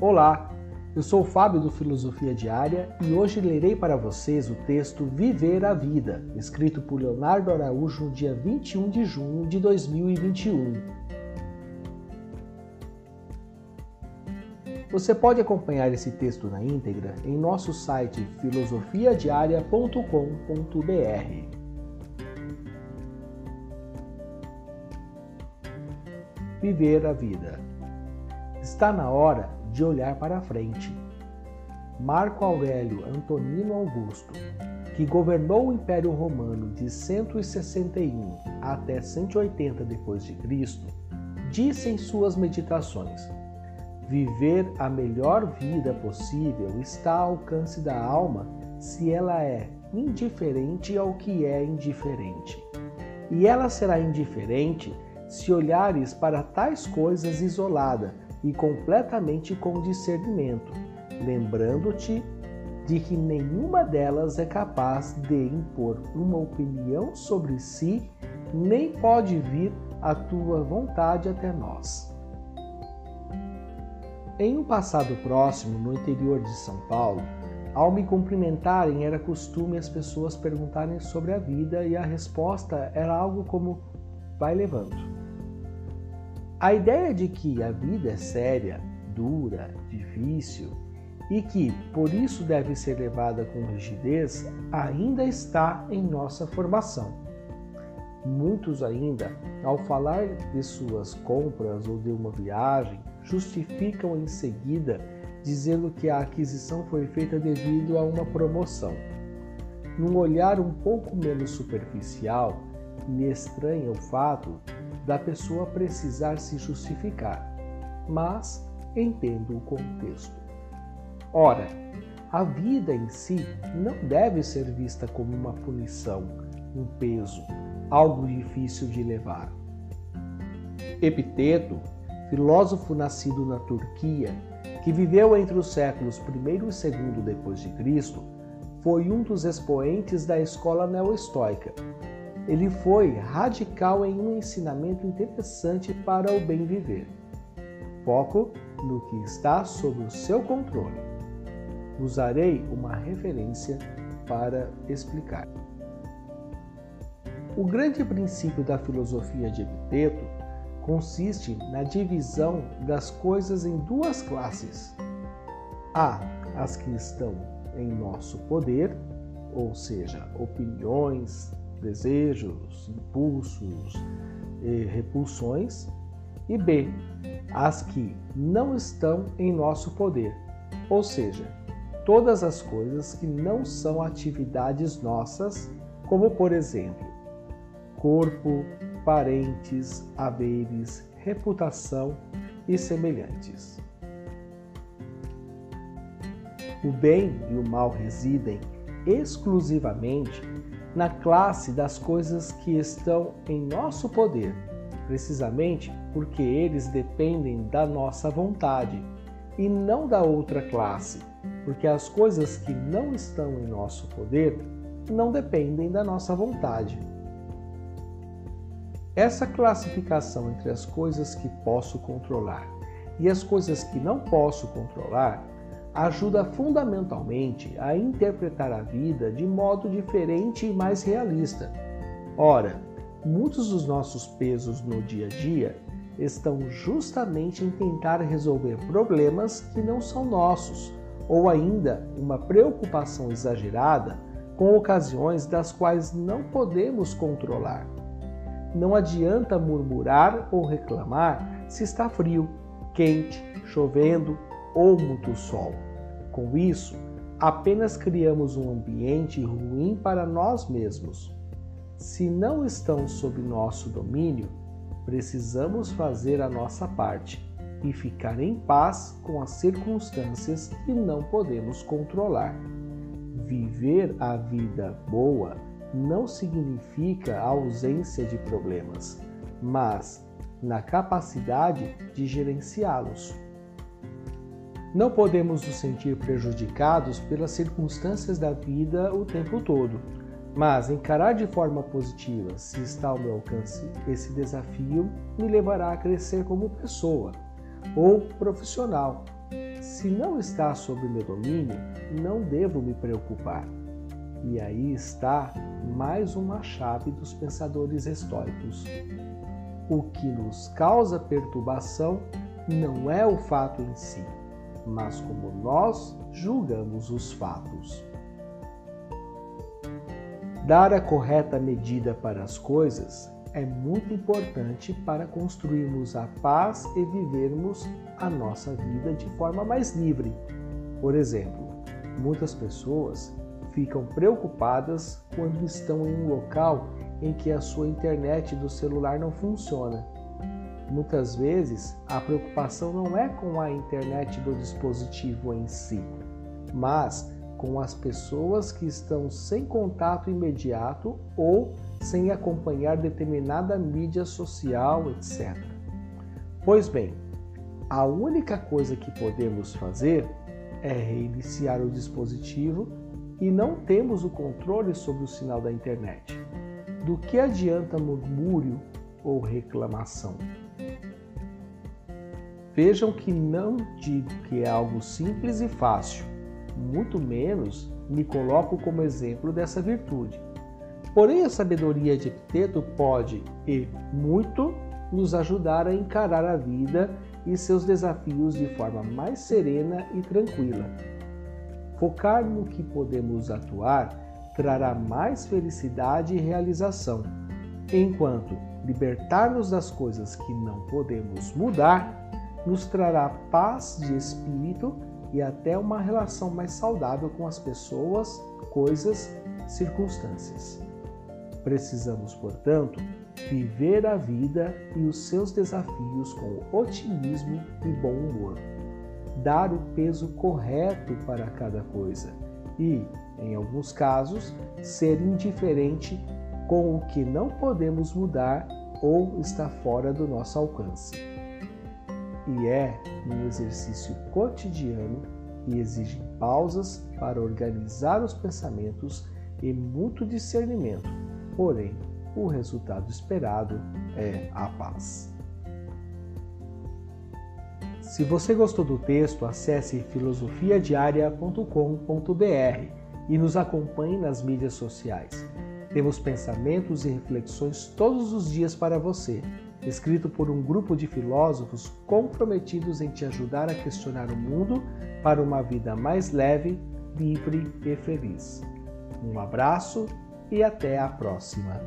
Olá, eu sou o Fábio do Filosofia Diária e hoje lerei para vocês o texto Viver a Vida, escrito por Leonardo Araújo no dia 21 de junho de 2021. Você pode acompanhar esse texto na íntegra em nosso site filosofiadiaria.com.br. Viver a vida. Está na hora de olhar para frente. Marco Aurélio Antonino Augusto, que governou o Império Romano de 161 até 180 d.C., disse em suas meditações: Viver a melhor vida possível está ao alcance da alma se ela é indiferente ao que é indiferente. E ela será indiferente se olhares para tais coisas isolada e completamente com discernimento, lembrando-te de que nenhuma delas é capaz de impor uma opinião sobre si, nem pode vir a tua vontade até nós. Em um passado próximo, no interior de São Paulo, ao me cumprimentarem, era costume as pessoas perguntarem sobre a vida e a resposta era algo como: vai levando. A ideia de que a vida é séria, dura, difícil e que por isso deve ser levada com rigidez ainda está em nossa formação. Muitos ainda, ao falar de suas compras ou de uma viagem, justificam em seguida dizendo que a aquisição foi feita devido a uma promoção. Num olhar um pouco menos superficial, me estranha o fato da pessoa precisar se justificar, mas entendo o contexto. Ora, a vida em si não deve ser vista como uma punição, um peso, algo difícil de levar. Epiteto, filósofo nascido na Turquia, que viveu entre os séculos I e II depois de Cristo, foi um dos expoentes da escola neoestoica ele foi radical em um ensinamento interessante para o bem viver. Foco no que está sob o seu controle. Usarei uma referência para explicar. O grande princípio da filosofia de Epiteto consiste na divisão das coisas em duas classes. Há as que estão em nosso poder, ou seja, opiniões, desejos, impulsos e repulsões, e B, as que não estão em nosso poder, ou seja, todas as coisas que não são atividades nossas, como por exemplo, corpo, parentes, haveres, reputação e semelhantes. O bem e o mal residem exclusivamente na classe das coisas que estão em nosso poder, precisamente porque eles dependem da nossa vontade e não da outra classe, porque as coisas que não estão em nosso poder não dependem da nossa vontade. Essa classificação entre as coisas que posso controlar e as coisas que não posso controlar ajuda fundamentalmente a interpretar a vida de modo diferente e mais realista. Ora, muitos dos nossos pesos no dia a dia estão justamente em tentar resolver problemas que não são nossos, ou ainda uma preocupação exagerada com ocasiões das quais não podemos controlar. Não adianta murmurar ou reclamar se está frio, quente, chovendo ou muito sol. Com isso, apenas criamos um ambiente ruim para nós mesmos. Se não estão sob nosso domínio, precisamos fazer a nossa parte e ficar em paz com as circunstâncias que não podemos controlar. Viver a vida boa não significa a ausência de problemas, mas na capacidade de gerenciá-los. Não podemos nos sentir prejudicados pelas circunstâncias da vida o tempo todo, mas encarar de forma positiva, se está ao meu alcance esse desafio, me levará a crescer como pessoa ou profissional se não está sob meu domínio, não devo me preocupar. E aí está mais uma chave dos pensadores estoicos. O que nos causa perturbação não é o fato em si, mas como nós julgamos os fatos. Dar a correta medida para as coisas é muito importante para construirmos a paz e vivermos a nossa vida de forma mais livre. Por exemplo, muitas pessoas ficam preocupadas quando estão em um local em que a sua internet do celular não funciona. Muitas vezes, a preocupação não é com a internet do dispositivo em si, mas com as pessoas que estão sem contato imediato ou sem acompanhar determinada mídia social, etc. Pois bem, a única coisa que podemos fazer é reiniciar o dispositivo e não temos o controle sobre o sinal da internet. Do que adianta murmúrio ou reclamação? Vejam que não digo que é algo simples e fácil, muito menos me coloco como exemplo dessa virtude. Porém, a sabedoria de Epiteto pode, e muito, nos ajudar a encarar a vida e seus desafios de forma mais serena e tranquila. Focar no que podemos atuar trará mais felicidade e realização, enquanto libertar-nos das coisas que não podemos mudar nos trará paz de espírito e até uma relação mais saudável com as pessoas, coisas, circunstâncias. Precisamos, portanto, viver a vida e os seus desafios com otimismo e bom humor, dar o peso correto para cada coisa e, em alguns casos, ser indiferente com o que não podemos mudar ou está fora do nosso alcance. E é um exercício cotidiano que exige pausas para organizar os pensamentos e muito discernimento porém, o resultado esperado é a paz. Se você gostou do texto, acesse filosofiadiaria.com.br e nos acompanhe nas mídias sociais. Temos pensamentos e reflexões todos os dias para você, escrito por um grupo de filósofos comprometidos em te ajudar a questionar o mundo para uma vida mais leve, livre e feliz. Um abraço e até a próxima.